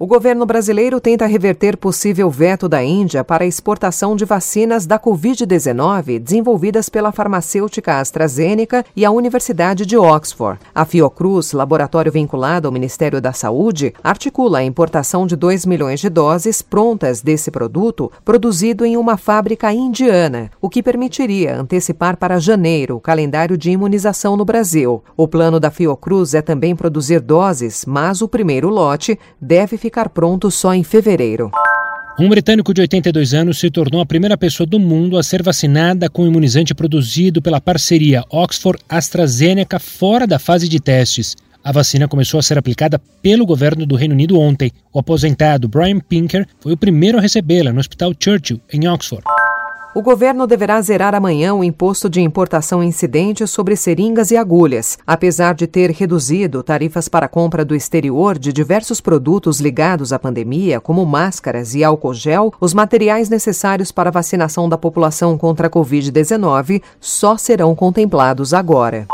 O governo brasileiro tenta reverter possível veto da Índia para a exportação de vacinas da Covid-19 desenvolvidas pela farmacêutica AstraZeneca e a Universidade de Oxford. A Fiocruz, laboratório vinculado ao Ministério da Saúde, articula a importação de 2 milhões de doses prontas desse produto, produzido em uma fábrica indiana, o que permitiria antecipar para janeiro o calendário de imunização no Brasil. O plano da Fiocruz é também produzir doses, mas o primeiro lote deve ficar ficar pronto só em fevereiro. Um britânico de 82 anos se tornou a primeira pessoa do mundo a ser vacinada com imunizante produzido pela parceria Oxford-AstraZeneca fora da fase de testes. A vacina começou a ser aplicada pelo governo do Reino Unido ontem. O aposentado Brian Pinker foi o primeiro a recebê-la no Hospital Churchill, em Oxford. O governo deverá zerar amanhã o imposto de importação incidente sobre seringas e agulhas. Apesar de ter reduzido tarifas para compra do exterior de diversos produtos ligados à pandemia, como máscaras e álcool gel, os materiais necessários para a vacinação da população contra a Covid-19 só serão contemplados agora.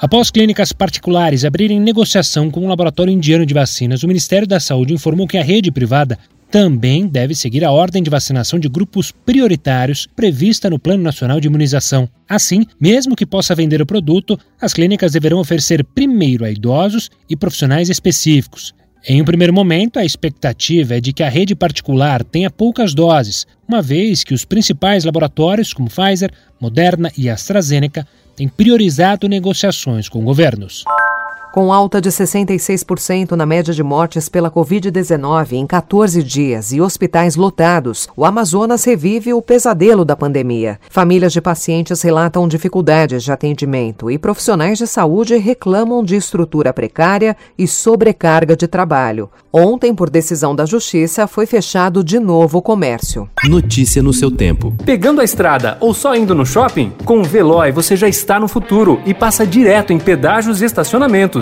Após clínicas particulares abrirem negociação com o um laboratório indiano de vacinas, o Ministério da Saúde informou que a rede privada também deve seguir a ordem de vacinação de grupos prioritários prevista no Plano Nacional de Imunização. Assim, mesmo que possa vender o produto, as clínicas deverão oferecer primeiro a idosos e profissionais específicos. Em um primeiro momento, a expectativa é de que a rede particular tenha poucas doses, uma vez que os principais laboratórios, como Pfizer, Moderna e AstraZeneca, têm priorizado negociações com governos. Com alta de 66% na média de mortes pela Covid-19 em 14 dias e hospitais lotados, o Amazonas revive o pesadelo da pandemia. Famílias de pacientes relatam dificuldades de atendimento e profissionais de saúde reclamam de estrutura precária e sobrecarga de trabalho. Ontem, por decisão da Justiça, foi fechado de novo o comércio. Notícia no seu tempo. Pegando a estrada ou só indo no shopping? Com o Veloy você já está no futuro e passa direto em pedágios e estacionamentos